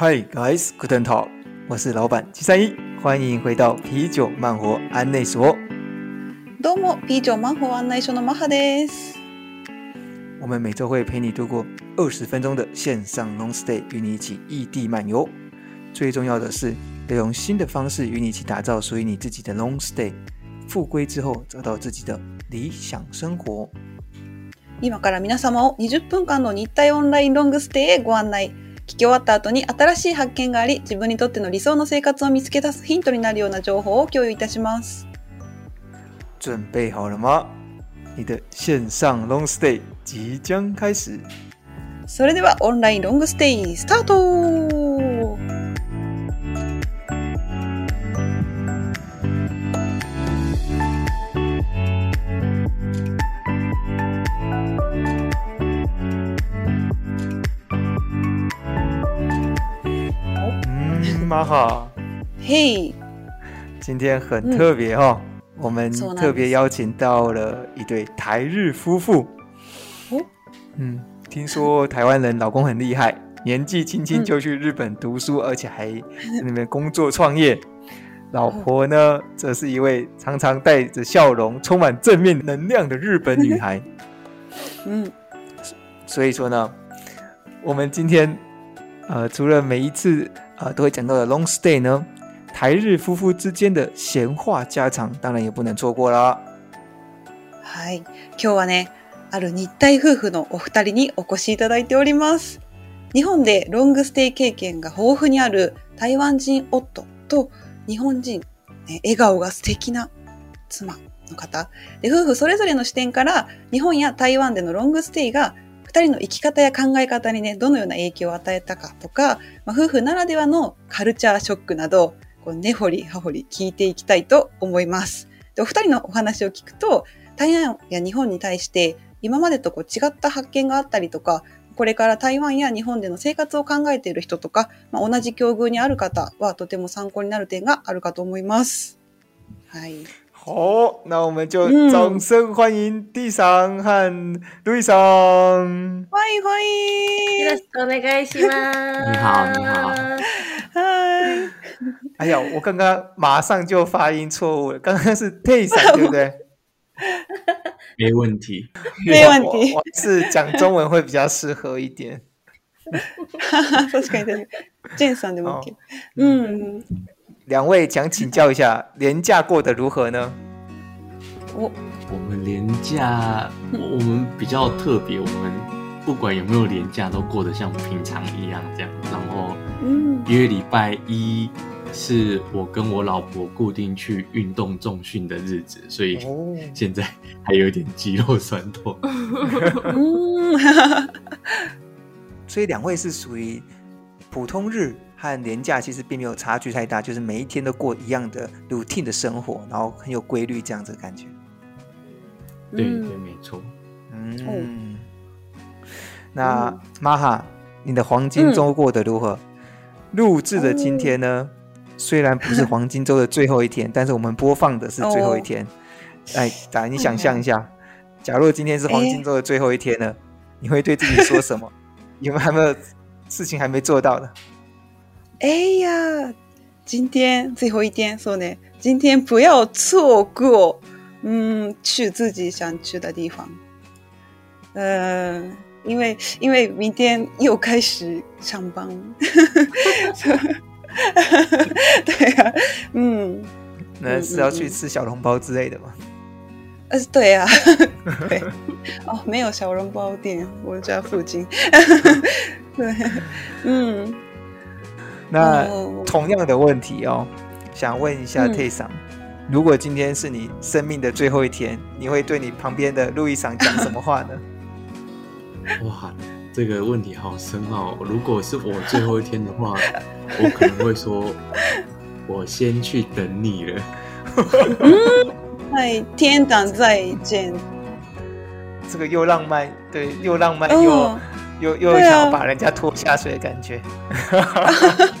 Hi guys, guten Tag，我是老板七三一，欢迎回到啤酒慢活案内所。どうも、啤酒慢活案内所のマハです。我们每周会陪你度过二十分钟的线上 long stay，与你一起异地漫游。最重要的是，要用新的方式与你一起打造属于你自己的 long stay。复归之后，找到自己的理想生活。今から皆様を20分间の日体オンラインロングステイへご案内。 闻き终わった后に新しい発见があり、自分にとっての理想の生活を见つけ出すヒントになるような情报を共有いたします。准备好了吗？你的线上 long stay 即将开始。それではオンラインロングステイスタート嗯，马哈，嘿い今天很特别哦，我们そうなんです特别邀请到了一对台日夫妇。哦嗯，听说台湾人老公很厉害，年纪轻轻就去日本读书，而且还在那边工作创业。老婆呢，则是一位常常带着笑容、充满正面能量的日本女孩。うん。所以说呢，我们今天呃，除了每一次 呃都会讲到的 long stay 呢，台日夫妇之间的闲话家常，当然也不能错过啦。はい。今日はね、ある日体夫妇のお二人にお越しいただいております。日本でロングステイ経験が豊富にある台湾人夫と日本人、ね笑颜が素敌な妻の方。で、夫妇それぞれの视点から日本や台湾でのロングステイが二人の生き方や考え方にね、どのような影响を与えたかとか、まあ、夫妇ならではのカルチャーショックなど、こう根掘り叶掘り闻いていきたいと思います。で、お二人のお话を闻くと、台湾や日本に対して今までとこう违った発见があったりとか、これから台湾や日本での生活を考えている人とか、まあ、同じ境遇にある方はとても参考になる点があるかと思います。はい。好，那我们就嗯掌声欢迎蒂桑和路易桑。欢迎欢迎よろしくお愿いします。你好你好はい。哎呀，我刚刚马上就发音错误了，刚刚是蒂桑对不对？没问题。没问题我我是讲中文会比较适合一点。确かに确かに。ジェンさんでも OK。哦うん。 两位想请教一下，连假过得如何呢？お、我们连假，我们比较特别，我们不管有没有连假，都过得像平常一样这样。然后，うん。因为礼拜一是我跟我老婆固定去运动重训的日子，所以哦，现在还有点肌肉酸痛。うん。所以两位是属于普通日 和连假，其实并没有差距太大，就是每一天都过一样的 routine 的生活，然后很有规律这样子的感觉。对嗯对，没错。嗯，那玛哈，你的黄金周过得如何？录制的今天呢，虽然不是黄金周的最后一天，但是我们播放的是最后一天。哎，打你想象一下，假如今天是黄金周的最后一天呢，你会对自己说什么？有没有还没有事情还没做到的？哎呀，今天最后一天，そうね。今天不要错过，嗯，去自己想去的地方。呃，因为因为明天又开始上班。对啊，嗯，那是要去吃小笼包之类的吗？呃，对啊，对，哦，没有小笼包店，我家附近。对，嗯。 那哦同样的问题哦，想问一下嗯 Tay 桑，如果今天是你生命的最后一天，你会对你旁边的路易桑讲什么话呢？哇，这个问题好深奥。如果是我最后一天的话，我可能会说，我先去等你了。在天堂再见。这个又浪漫，对，又浪漫又、哦又又想要把人家拖下水的感觉。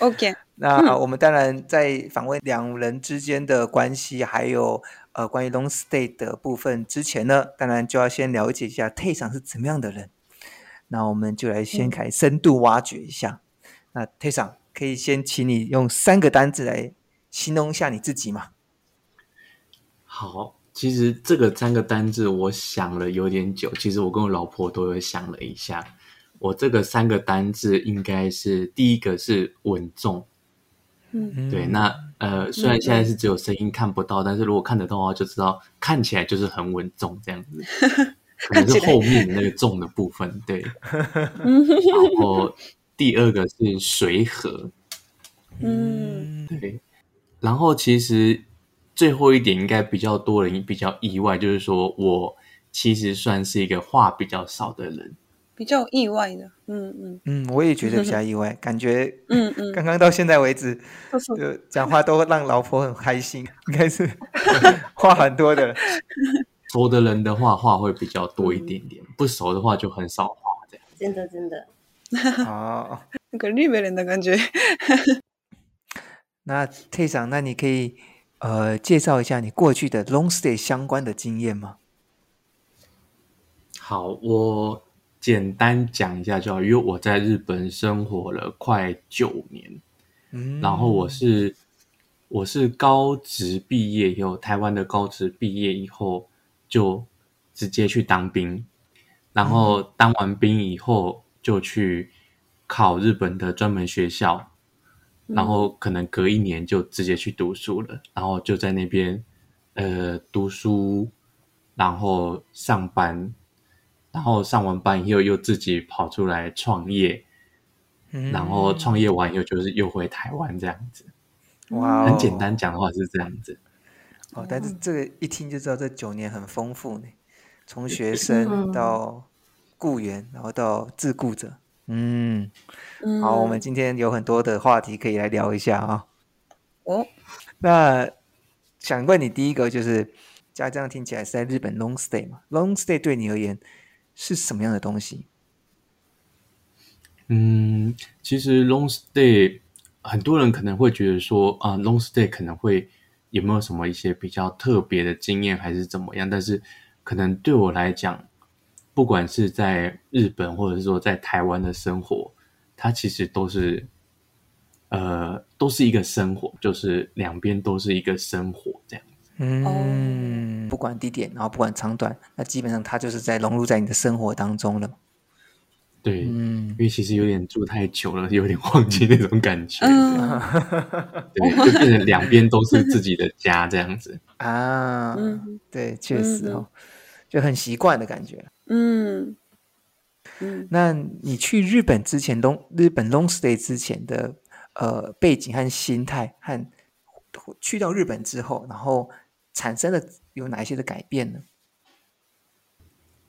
OK。那我们当然在访问两人之间的关系，还有呃关于 long stay 的部分之前呢，当然就要先了解一下 Tay さん是怎么样的人。那我们就来先开始深度挖掘一下。那 Tay さん可以先请你用三个单字来形容一下你自己吗？好，其实这个三个单字我想了有点久，其实我跟我老婆都有想了一下。 我这个三个单字应该是第一个是稳重。嗯对，那呃，虽然现在是只有声音看不到，但是如果看得到的话，就知道看起来就是很稳重这样子，可能是后面那个重的部分。对，然后第二个是随和，嗯对，然后其实最后一点应该比较多人比较意外，就是说我其实算是一个话比较少的人。比较意外的，嗯嗯嗯，我也觉得比较意外，感觉嗯嗯，刚刚到现在为止，そうそう就讲话都让老婆很开心，应该是话很多的人。熟的人的话，话会比较多一点点；不熟的话就很少话。这样，真的真的。哦，なんかリベレン的感觉。那 Tay さん，那你可以呃介绍一下你过去的 long stay 相关的经验吗？好，我 简单讲一下就好，因为我在日本生活了快九年，嗯，然后我是我是高职毕业以后，台湾的高职毕业以后就直接去当兵，然后当完兵以后就去考日本的专门学校，然后可能隔一年就直接去读书了，然后就在那边呃读书，然后上班。然后上完班以后又自己跑出来创业，嗯然后创业完以后就是又回台湾这样子。哇哦，很简单讲的话是这样子。哦，但是这个一听就知道这九年很丰富呢，从学生到雇员，然后到自雇者。嗯，好，我们今天有很多的话题可以来聊一下啊。哦，那想问你第一个就是，家这样听起来是在日本 long stay 嘛？long stay 对你而言是什么样的东西？嗯，其实 long stay 很多人可能会觉得说啊、，long stay 可能会有没有什么一些比较特别的经验，还是怎么样？但是可能对我来讲，不管是在日本或者是说在台湾的生活，它其实都是呃都是一个生活，就是两边都是一个生活这样。嗯，不管地点，然后不管长短，那基本上它就是在融入在你的生活当中了。对，嗯，因为其实有点住太久了，有点忘记那种感觉。嗯 对，就变成两边都是自己的家这样子。啊，嗯对，确实哦，就很习惯的感觉。嗯嗯，那你去日本之前，long 日本 long stay 之前的呃背景和心态，和去到日本之后，然后产生了有哪一些的改变呢？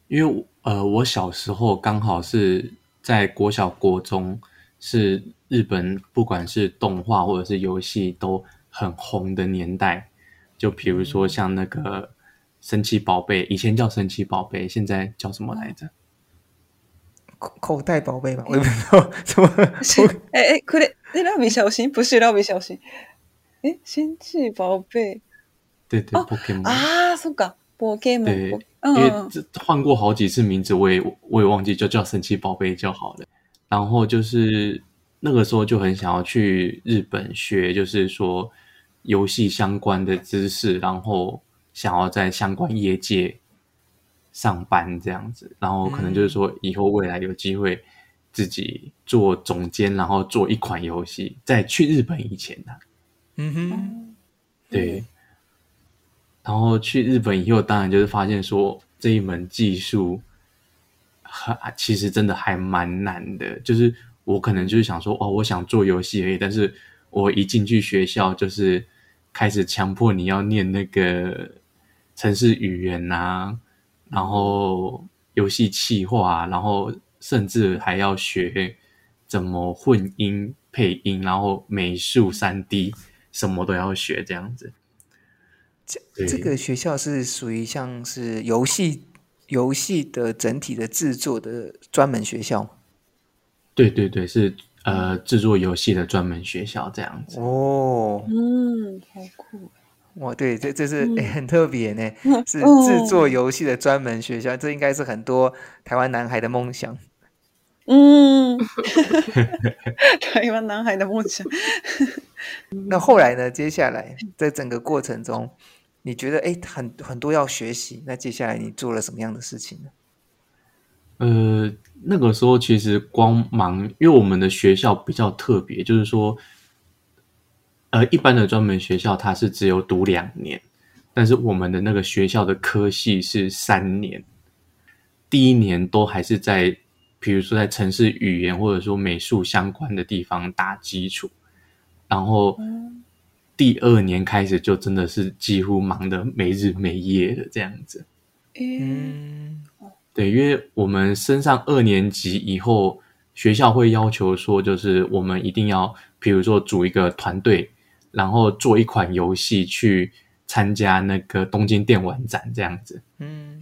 因为呃，我小时候刚好是在国小、国中，是日本不管是动画或者是游戏都很红的年代。就比如说像那个神奇宝贝，以前叫神奇宝贝，现在叫什么来着？口口袋宝贝吧，我也不知道什么。哎哎，これえ蜡笔小新不是蜡笔小新，哎，神奇宝贝。 对对，Pokemon 啊，そっか，Pokemon。对，嗯因为这换过好几次名字，我也我也忘记，就叫神奇宝贝就好了。然后就是那个时候就很想要去日本学，就是说游戏相关的知识，然后想要在相关业界上班这样子。然后可能就是说以后未来有机会自己做总监，然后做一款游戏，在去日本以前呢、啊。嗯哼，对。 然后去日本以后，当然就是发现说这一门技术，还其实真的还蛮难的。就是我可能就是想说，哦，我想做游戏而已，但是我一进去学校，就是开始强迫你要念那个程式语言啊，然后游戏企划，然后甚至还要学怎么混音配音，然后美术三 D。什么都要学这样子。这这个学校是属于像是游戏游戏的整体的制作的专门学校。对对对，是呃制作游戏的专门学校这样子。哦，嗯，好酷。哇，对，这这是、欸、很特别呢，嗯、是制作游戏的专门学校，嗯、这应该是很多台湾男孩的梦想。嗯，台湾男孩的梦想。那后来呢？接下来在整个过程中，你觉得哎，很很多要学习。那接下来你做了什么样的事情呢？呃，那个时候其实光忙，因为我们的学校比较特别，就是说。呃，一般的专门学校它是只有读两年，但是我们的那个学校的科系是三年。第一年都还是在，比如说在城市语言或者说美术相关的地方打基础，然后第二年开始就真的是几乎忙得没日没夜的这样子。嗯，对，因为我们升上二年级以后，学校会要求说，就是我们一定要，比如说组一个团队。然后做一款游戏去参加那个东京电玩展这样子，嗯，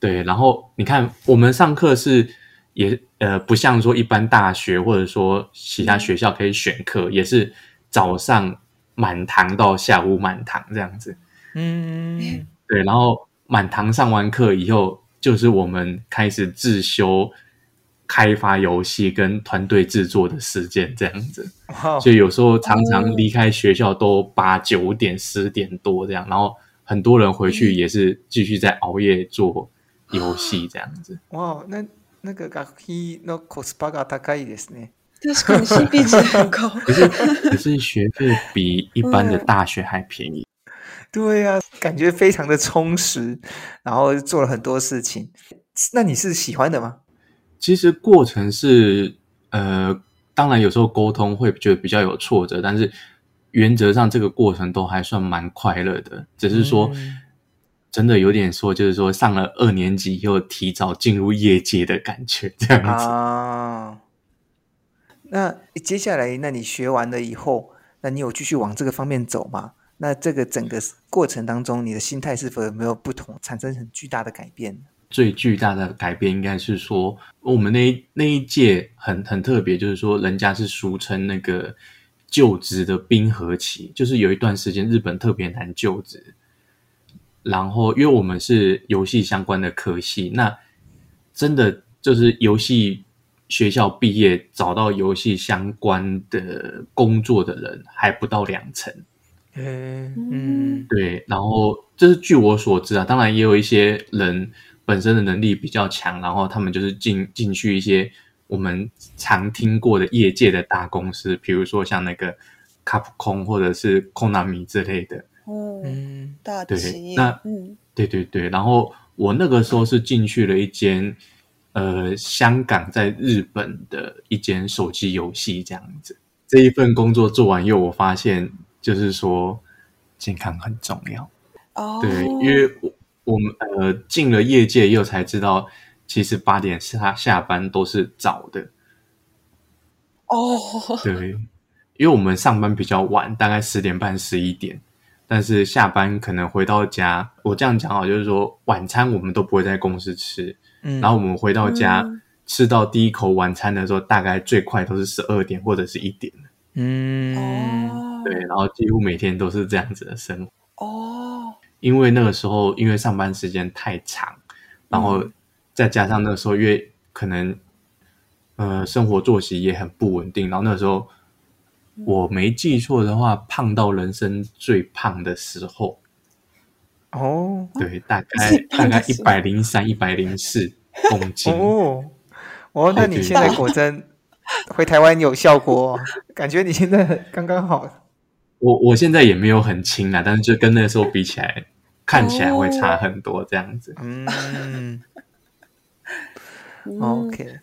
对。然后你看，我们上课是也呃不像说一般大学或者说其他学校可以选课，嗯、也是早上满堂到下午满堂这样子，嗯，对。然后满堂上完课以后，就是我们开始自修。开发游戏跟团队制作的时间这样子，所以有时候常常离开学校都八九点、十点多这样，然后很多人回去也是继续在熬夜做游戏这样子。哇，那那个学费のコスパが高いですね。 确かに CP 值很高，可是可是学费比一般的大学还便宜。对呀、啊，感觉非常的充实，然后做了很多事情。那你是喜欢的吗？其实过程是，呃，当然有时候沟通会觉得比较有挫折，但是原则上这个过程都还算蛮快乐的。只是说，嗯、真的有点说，就是说上了二年级又提早进入业界的感觉，这样子。啊。那接下来，那你学完了以后，那你有继续往这个方面走吗？那这个整个过程当中，你的心态是否有没有不同，产生很巨大的改变？最巨大的改变应该是说，我们那那一届很很特别，就是说，人家是俗称那个就职的冰河期，就是有一段时间日本特别难就职。然后，因为我们是游戏相关的科系，那真的就是游戏学校毕业找到游戏相关的工作的人还不到两成。嗯嗯，对。然后，这是据我所知啊，当然也有一些人。本身的能力比较强，然后他们就是进进去一些我们常听过的业界的大公司，比如说像那个卡普空或者是 Konami 之类的。嗯，大企业。那嗯，对对对。然后我那个时候是进去了一间呃香港在日本的一间手机游戏这样子。这一份工作做完以后，我发现就是说健康很重要。哦，对，因为我。我们呃进了业界，又才知道，其实八点下下班都是早的。哦，对，因为我们上班比较晚，大概十点半、十一点，但是下班可能回到家，我这样讲好，就是说晚餐我们都不会在公司吃，嗯，然后我们回到家、嗯、吃到第一口晚餐的时候，大概最快都是十二点或者是一点。嗯，对，然后几乎每天都是这样子的生活。哦。因为那个时候，因为上班时间太长，然后再加上那个时候，因为可能呃生活作息也很不稳定，然后那个时候我没记错的话，胖到人生最胖的时候。哦，对，大概大概一百零三、一百零四公斤。哦，哦，那你现在果真回台湾有效果，哦感觉你现在刚刚好。我我现在也没有很轻啦，但是就跟那个时候比起来，看起来会差很多这样子。嗯，OK。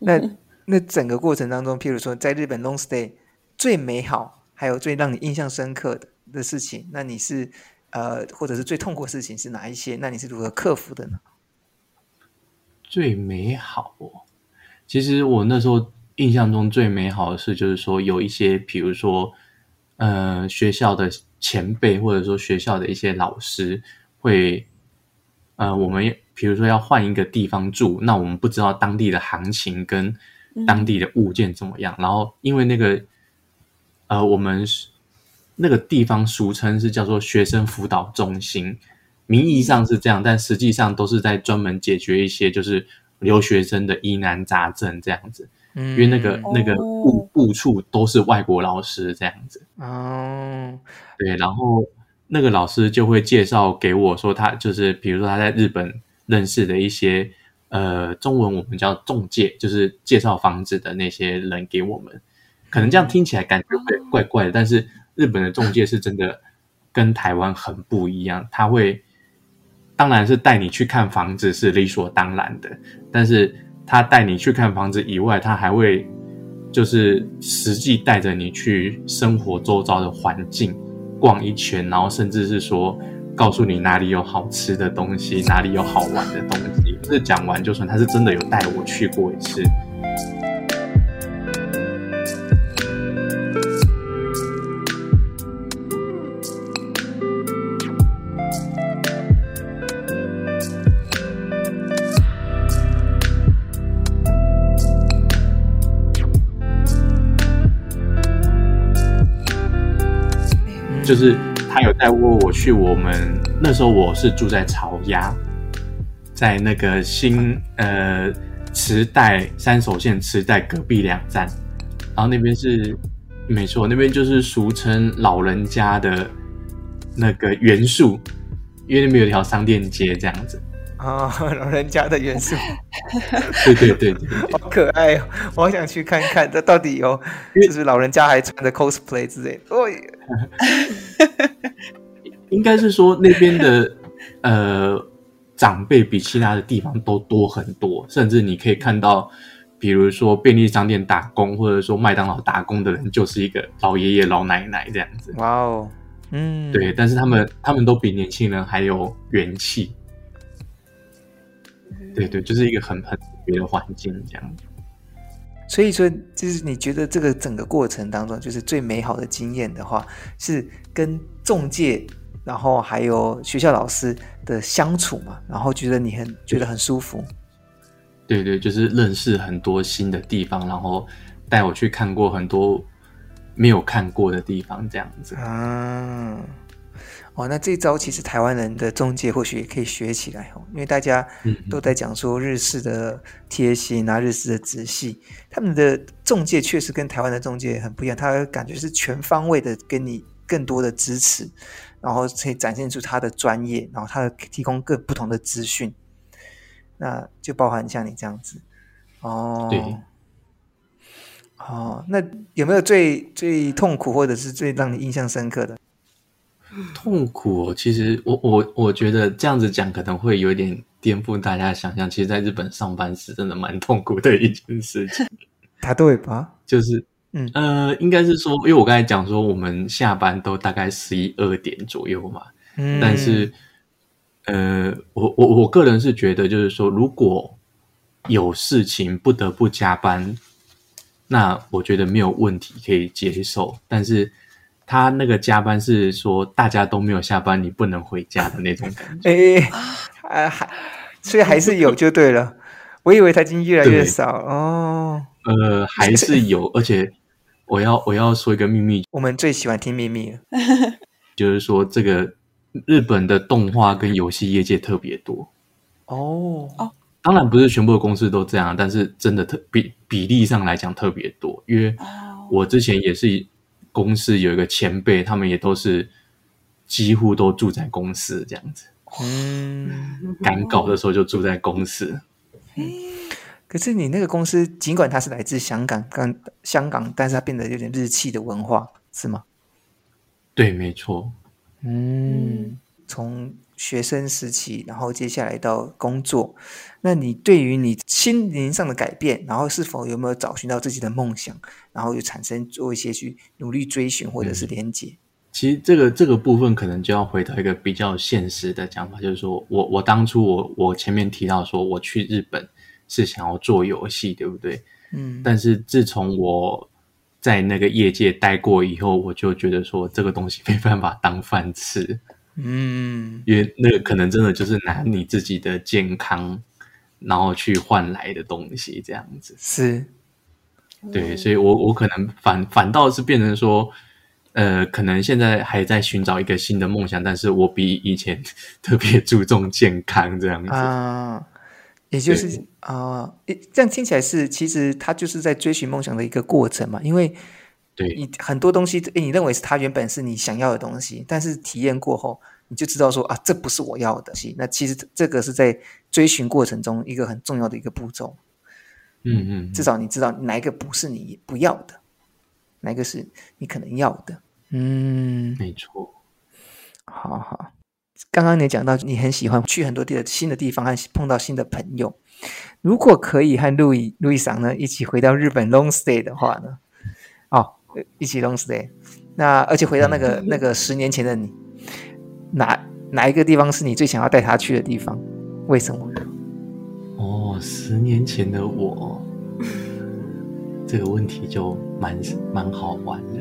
那那整个过程当中，譬如说在日本 long stay 最美好，还有最让你印象深刻的的事情，那你是呃，或者是最痛苦的事情是哪一些？那你是如何克服的呢？最美好哦，其实我那时候印象中最美好的事，就是说有一些，比如说。呃学校的前辈或者说学校的一些老师会，呃，我们比如说要换一个地方住，那我们不知道当地的行情跟当地的物件怎么样，嗯、然后因为那个呃我们那个地方俗称是叫做学生辅导中心，名义上是这样，但实际上都是在专门解决一些就是留学生的疑难杂症这样子。嗯，因为那个那个部部处都是外国老师这样子。哦，对，然后那个老师就会介绍给我说，他就是比如说他在日本认识的一些呃中文我们叫中介，就是介绍房子的那些人给我们。可能这样听起来感觉会怪怪的，但是。日本的中介是真的跟台湾很不一样，他会当然是带你去看房子是理所当然的，但是他带你去看房子以外，他还会就是实际带着你去生活周遭的环境逛一圈，然后甚至是说告诉你哪里有好吃的东西，哪里有好玩的东西。这讲完就算他是真的有带我去过一次。就是他有带过我去，我们那时候我是住在朝鸭，在那个新呃池袋三手线池袋隔壁两站，然后那边是没错，那边就是俗称老人家的那个元素，因为那边有条商店街这样子。啊、哦，老人家的元素，对对对对，好可爱哦！我好想去看看，这到底有，就是老人家还穿着 cosplay 之类的。哦，应该是说那边的呃长辈比其他的地方都多很多，甚至你可以看到，比如说便利商店打工，或者说麦当劳打工的人，就是一个老爷爷老奶奶这样子。哇哦，嗯，对，但是他们他们都比年轻人还有元气。对对，就是一个很很特别的环境这样。所以说，就是你觉得这个整个过程当中，就是最美好的经验的话，是跟中介，然后还有学校老师的相处嘛，然后觉得你很觉得很舒服。对对，就是认识很多新的地方，然后带我去看过很多没有看过的地方，这样子。啊。哦，那这招其实台湾人的中介或许也可以学起来哦，因为大家都在讲说日式的贴心啊，日式的仔细，他们的中介确实跟台湾的中介很不一样，他感觉是全方位的给你更多的支持，然后可以展现出他的专业，然后他提供各不同的资讯，那就包含像你这样子哦。对。哦，那有没有最最痛苦或者是最让你印象深刻的？痛苦哦，其实我我我觉得这样子讲可能会有点颠覆大家的想象。其实，在日本上班是真的蛮痛苦的一件事情。他对吧？就是，嗯呃，应该是说，因为我刚才讲说，我们下班都大概十一二点左右嘛。嗯。但是，呃，我我我个人是觉得，就是说，如果有事情不得不加班，那我觉得没有问题，可以接受。但是。他那个加班是说大家都没有下班，你不能回家的那种感觉。哎，啊，还所以还是有就对了。我以为他已经越来越少哦。呃，还是有，而且我要我要说一个秘密，我们最喜欢听秘密了。就是说，这个日本的动画跟游戏业界特别多。哦哦，当然不是全部的公司都这样，但是真的特比比例上来讲特别多，因为我之前也是。公司有一个前辈，他们也都是几乎都住在公司这样子。嗯，赶稿的时候就住在公司。嗯，可是你那个公司，尽管它是来自香港，但香港，但是它变得有点日系的文化，是吗？对，没错。嗯，从学生时期，然后接下来到工作，那你对于你心灵上的改变，然后是否有没有找寻到自己的梦想，然后又产生做一些去努力追寻或者是连接？其实这个这个部分可能就要回到一个比较现实的讲法，就是说我我当初我我前面提到说我去日本是想要做游戏，对不对？嗯。但是自从我在那个业界待过以后，我就觉得说这个东西没办法当饭吃。嗯，因为那个可能真的就是拿你自己的健康，然后去换来的东西，这样子。是。对，所以我我可能反反倒是变成说，呃，可能现在还在寻找一个新的梦想，但是我比以前特别注重健康这样子。啊，也就是啊，这样听起来是其实他就是在追寻梦想的一个过程嘛，因为对你很多东西，你认为是它原本是你想要的东西，但是体验过后，你就知道说啊，这不是我要的东西。那其实这个是在追寻过程中一个很重要的一个步骤。嗯嗯，至少你知道哪一个不是你不要的，哪一个是你可能要的。嗯，没错。好好，刚刚你讲到你很喜欢去很多地的新的地方和碰到新的朋友。如果可以和路易路易桑呢一起回到日本 long stay 的话呢？哦，一起 long stay。那而且回到那个、嗯、那个十年前的你，哪哪一个地方是你最想要带他去的地方？为什么？哦，十年前的我，这个问题就蛮蛮好玩的。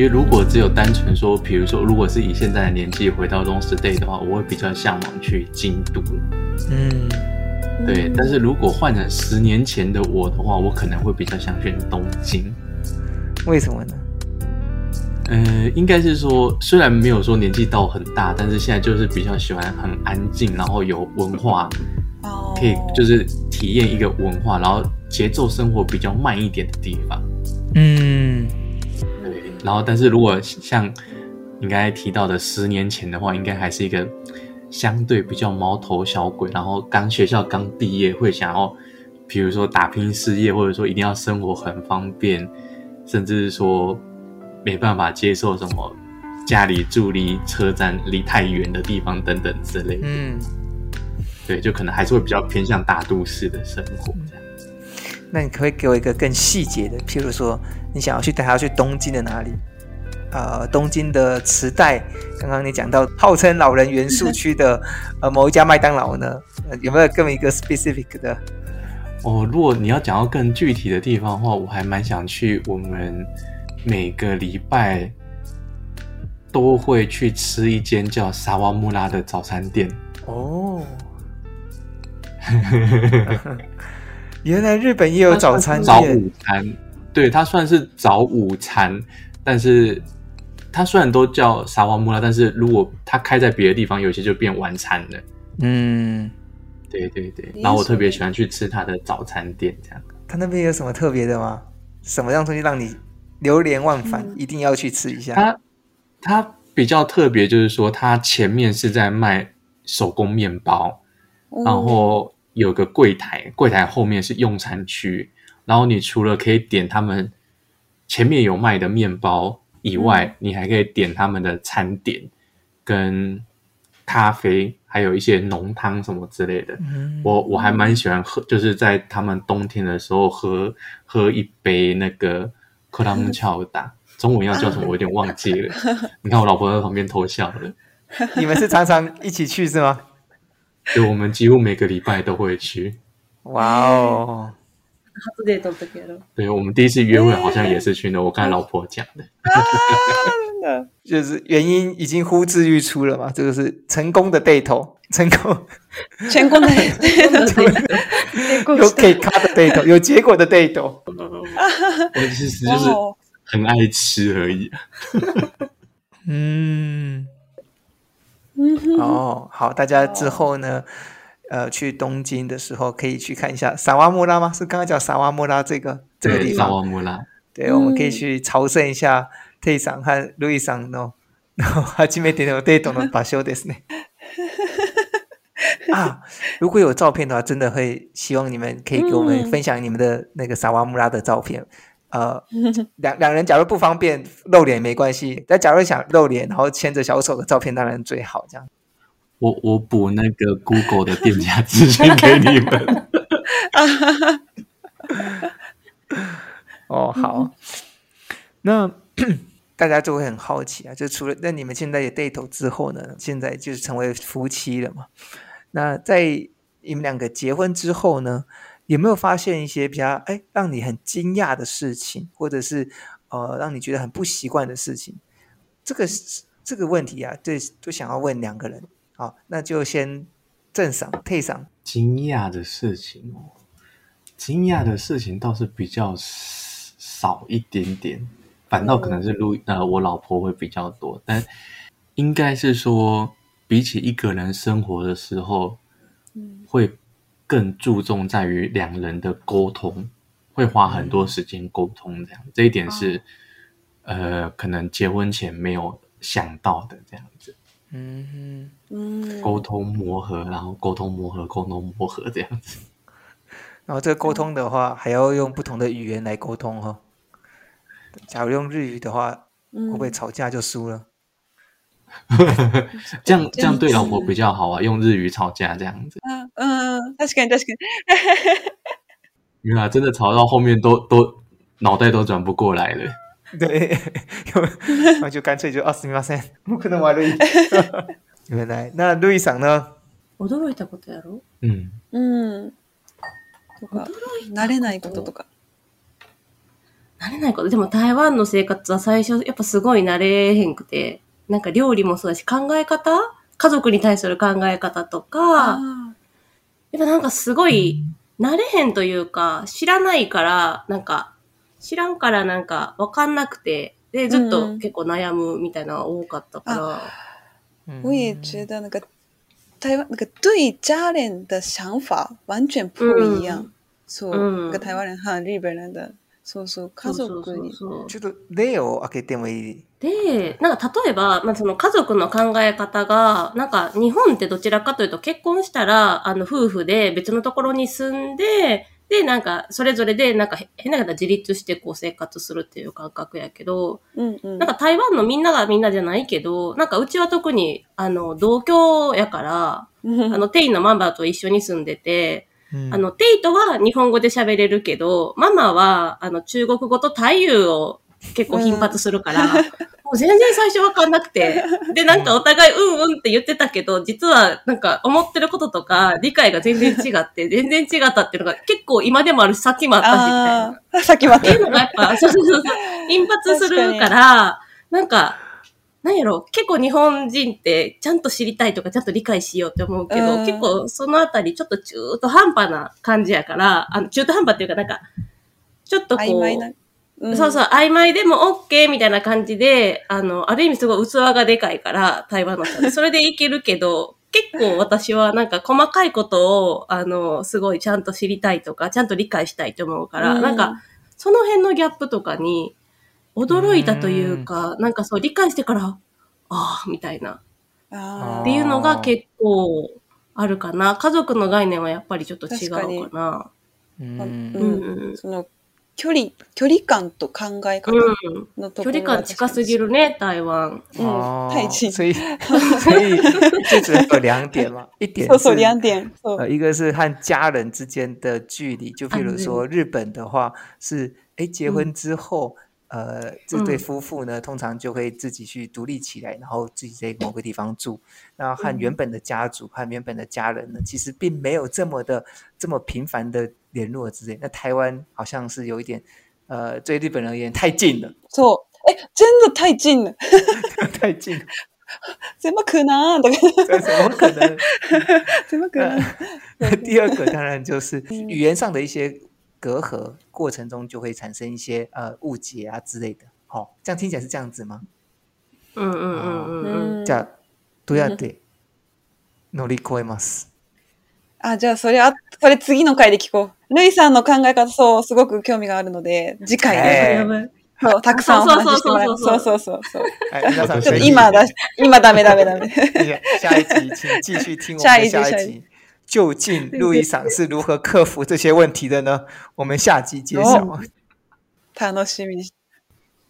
因为如果只有单纯说，比如说，如果是以现在的年纪回到 long stay 的话，我会比较向往去京都。嗯，对。但是如果换成十年前的我的话，我可能会比较想选东京。为什么呢？呃，应该是说，虽然没有说年纪到很大，但是现在就是比较喜欢很安静，然后有文化，可以就是体验一个文化，然后节奏生活比较慢一点的地方。嗯。然后，但是如果像你刚才提到的十年前的话，应该还是一个相对比较毛头小鬼，然后刚学校刚毕业，会想要，比如说打拼事业，或者说一定要生活很方便，甚至是说没办法接受什么家里住离车站离太远的地方等等之类的。嗯，对，就可能还是会比较偏向大都市的生活这样。那你可不可以给我一个更细节的，譬如说，你想要去带他去东京的哪里？呃，东京的池袋，刚刚你讲到号称老人元素区的 呃某一家麦当劳呢，呃，有没有更一个 specific 的？哦，如果你要讲到更具体的地方的话，我还蛮想去我们每个礼拜都会去吃一间叫沙瓦穆拉的早餐店。哦。原来日本也有早餐店，早午餐，对，它算是早午餐，但是它虽然都叫沙瓦木拉，但是如果它开在别的地方，有些就变晚餐了。嗯，对对对。然后我特别喜欢去吃它的早餐店，这样。它那边有什么特别的吗？什么样东西让你流连忘返，嗯、一定要去吃一下？它它比较特别，就是说它前面是在卖手工面包，嗯、然后。有个柜台，柜台后面是用餐区，然后你除了可以点他们前面有卖的面包以外，嗯、你还可以点他们的餐点跟咖啡，还有一些浓汤什么之类的。嗯、我我还蛮喜欢喝，就是在他们冬天的时候喝喝一杯那个克拉姆乔达，中文要叫什么我有点忘记了。你看我老婆在旁边偷笑了。你们是常常一起去是吗？对，我们几乎每个礼拜都会去。哇哦！对，我们第一次约会好像也是去的。我跟老婆讲的，就是原因已经呼之欲出了嘛。这个是成功的 date，成功，成功的 date，有可以卡的 date，有结果的 date。我其实就是很爱吃而已。嗯。哦，好，大家之后呢，呃，去东京的时候可以去看一下萨瓦穆拉吗？是刚刚讲萨瓦穆拉这个这个地方。萨瓦穆拉，对，我们可以去朝圣一下。テイさん和路易さんの初めてのデートの场所ですね。啊，如果有照片的话，真的会希望你们可以给我们分享你们的那个萨瓦穆拉的照片。 呃，两两人假如不方便露脸没关系，但假如想露脸，然后牵着小手的照片当然最好。这样，我我补那个 Google 的店家资讯给你们。哦，好。那 大家就会很好奇啊，就除了那你们现在也 date 之后呢，现在就是成为夫妻了嘛？那在你们两个结婚之后呢，有没有发现一些比较哎让你很惊讶的事情，或者是呃让你觉得很不习惯的事情？这个这个问题啊，对，就想要问两个人。好，那就先正赏退赏。惊讶的事情哦，惊讶的事情倒是比较少一点点，反倒可能是路呃我老婆会比较多，但应该是说比起一个人生活的时候，会更注重在于两人的沟通，会花很多时间沟通这样，这一点是呃可能结婚前没有想到的这样子。嗯嗯，沟通磨合，然后沟通磨合，沟通磨合这样子。然后这个沟通的话，还要用不同的语言来沟通哈。假如用日语的话，会不会吵架就输了？这样这样对老婆比较好啊，用日语吵架这样子。嗯嗯，确かに确かに。原来真的吵到后面都都脑袋都转不过来了。对，那就干脆就啊，すみません，仆の悪い。原来那路易さん呢？惊いたことやろ？嗯うん。とか、惯れないこととか。惯れないこと？でも台湾の生活は最初、やっぱすごい惯れへんくて、なんか料理もそうだし、考え方？家族に対する考え方とか、あやっぱなんかすごい、惯れへんというか、知らないから、なんか、知らんからなんかわかんなくて、で、ずっうんと结构悩むみたいなのが多かったから、嗯我也觉得那个台湾那个对家人的想法完全不一样。そう、うん那个台湾人和日本人的、そうそう、家族に。そうそうそうちょっと例を开けてもいい？で、なんか例えば、まあ、その家族の考え方が、なんか日本ってどちらかというと结婚したら、あの夫妇で别のところに住んで、で、なんかそれぞれでなんか変な方自立してこう生活するっていう感覚やけど、うんうん。なんか台湾のみんながみんなじゃないけど、なんかうちは特にあの同居やから、あのテイのママと一绪に住んでて、うんあの、テイトは日本语で喋れるけど、ママは、あの、中国语とタイユを结构频発するから、もう全然最初わかんなくて。で、なんかお互いうんうんって言ってたけど、実はなんか思ってることとか理解が全然违って、全然违ったっていうのが结构今でもあるし、さっきもあったし、みたいな。あ っきまでっていう。のがやっぱ、そうそうそうそう、频発するから、なんか、なんやろ、结构日本人ってちゃんと知りたいとかちゃんと理解しようって思うけど、うん。结构そのあたりちょっと中途半端な感じやから、あの中途半端っていうかなんか、ちょっとこう、暧昧な。うん。そうそう、暧昧でも OK みたいな感じで、あの、ある意味すごい器がでかいから、台湾の人で それでいけるけど、结构私はなんか细かいことを、あの、すごいちゃんと知りたいとか、ちゃんと理解したいと思うから、うん。なんか、その辺のギャップとかに、惊いたというか、なんかそう理解してから、ああ、みたいな。あっていうのが结构あるかな。家族の概念はやっぱりちょっと违うかな。うあ、んうんうんその距离、距离感と考え方うん。のところ距离感近すぎるね、台湾。うん哦太近所以所以就只能有两点嘛，一点そうそう、是两点。そう呃，一个是和家人之间的距离，就譬如说日本的话是，哎，结婚之后，呃，这对夫妇呢，通常就会自己去独立起来，然后自己在某个地方住。那和原本的家族、和原本的家人呢，其实并没有这么的这么频繁的联络之类。那台湾好像是有一点，呃，对日本人而言太近了，そう。え、真的太近了。太近了，怎么可能？だから这怎么可能？怎么可能？那第二个当然就是语言上的一些 隔阂，过程中就会产生一些呃误解啊之类的。好、哦，这样听起来是这样子吗？うんうんうんうんうん。じゃあどうやって乗り越えます？あ、じゃあそれあ、それ次の回で闻こう。ルイさんの考え方、そう、すごく兴味があるので、次回で、そう、たくさんお话ししてもらう。そそううそうそうそう。さんちょっと今だ、今ダメダメダメ。下一集 请继续听我们下一集。究竟路易赏是如何克服这些问题的呢？我们下集揭晓。楽しみにし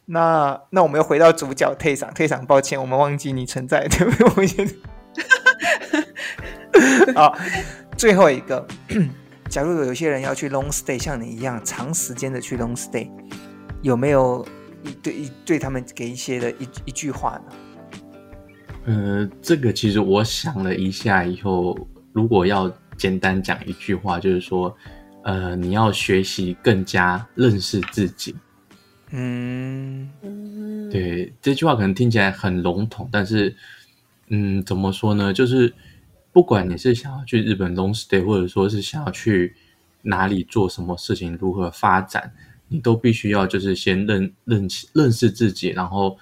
那那我们又回到主角退赏，退赏，抱歉，我们忘记你存在，对不对？我们先。 好，最后一个，假如有些人要去 long stay，像你一样长时间的去 long stay，有没有对对他们给一些的一一句话呢？呃，这个其实我想了一下以后， 如果要简单讲一句话，就是说，呃，你要学习更加认识自己。嗯，对，这句话可能听起来很笼统，但是，嗯，怎么说呢？就是不管你是想要去日本 long stay，或者说是想要去哪里做什么事情，如何发展，你都必须要就是先认认认识自己，然后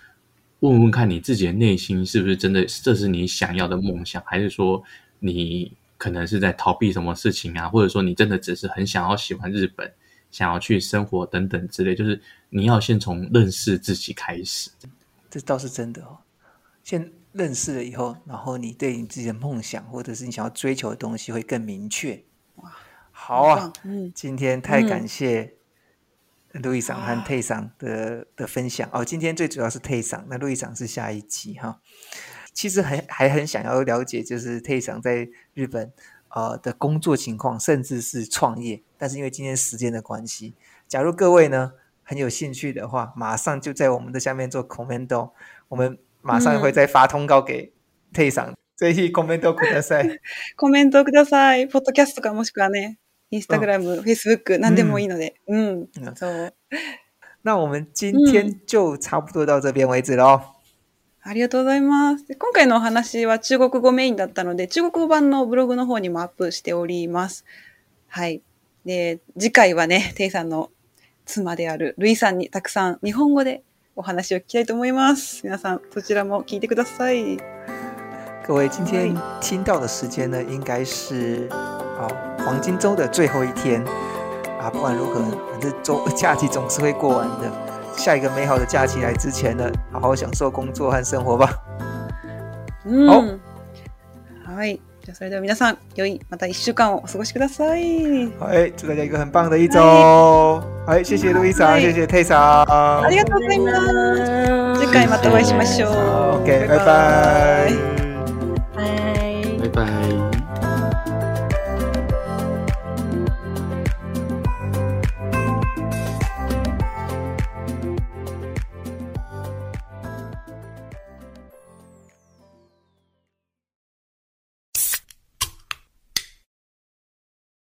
问问看你自己的内心是不是真的这是你想要的梦想，还是说你可能是在逃避什么事情啊？或者说你真的只是很想要喜欢日本，想要去生活等等之类，就是。你要先从认识自己开始，这倒是真的哦。先认识了以后，然后你对你自己的梦想或者是你想要追求的东西会更明确。哇，好啊！嗯，今天太感谢路易桑和泰桑的的分享哦。今天最主要是泰桑，那路易桑是下一集哈。其实很还很想要了解，就是泰桑在日本呃的工作情况，甚至是创业。但是因为今天时间的关系，假如各位呢，很有兴趣的话，马上就在我们的下面做 comment，我们马上会再发通告给 Tei さん。ぜひコメントください。コメントください。ポッドキャストかもしくはね、インスタグラム、フェイスブック、何でもいいので。嗯，そう。那我们今天就差不多到这边为止喽。 ありがとうございます。今回のお话は中国语メインだったので、中国语版のブログの方にもアップしております。はい。で、次回はね、テイさんの妻であるルイさんにたくさん日本语でお话を闻きたいと思います。皆さんそちらも闻いてください。各位，今天听到的时间呢，应该是啊黄金周的最后一天啊。不管如何，反正周假期总是会过完的。下一个美好的假期来之前呢，好好享受工作和生活吧。嗯，好，はい。じゃそれでは皆さん、良いまた一周间をお过ごしください。はい、祝大家一个很棒的一周。はい、谢谢路易莎，谢谢泰莎。ありがとうございます。次回またお会いしましょう。OK，拜拜。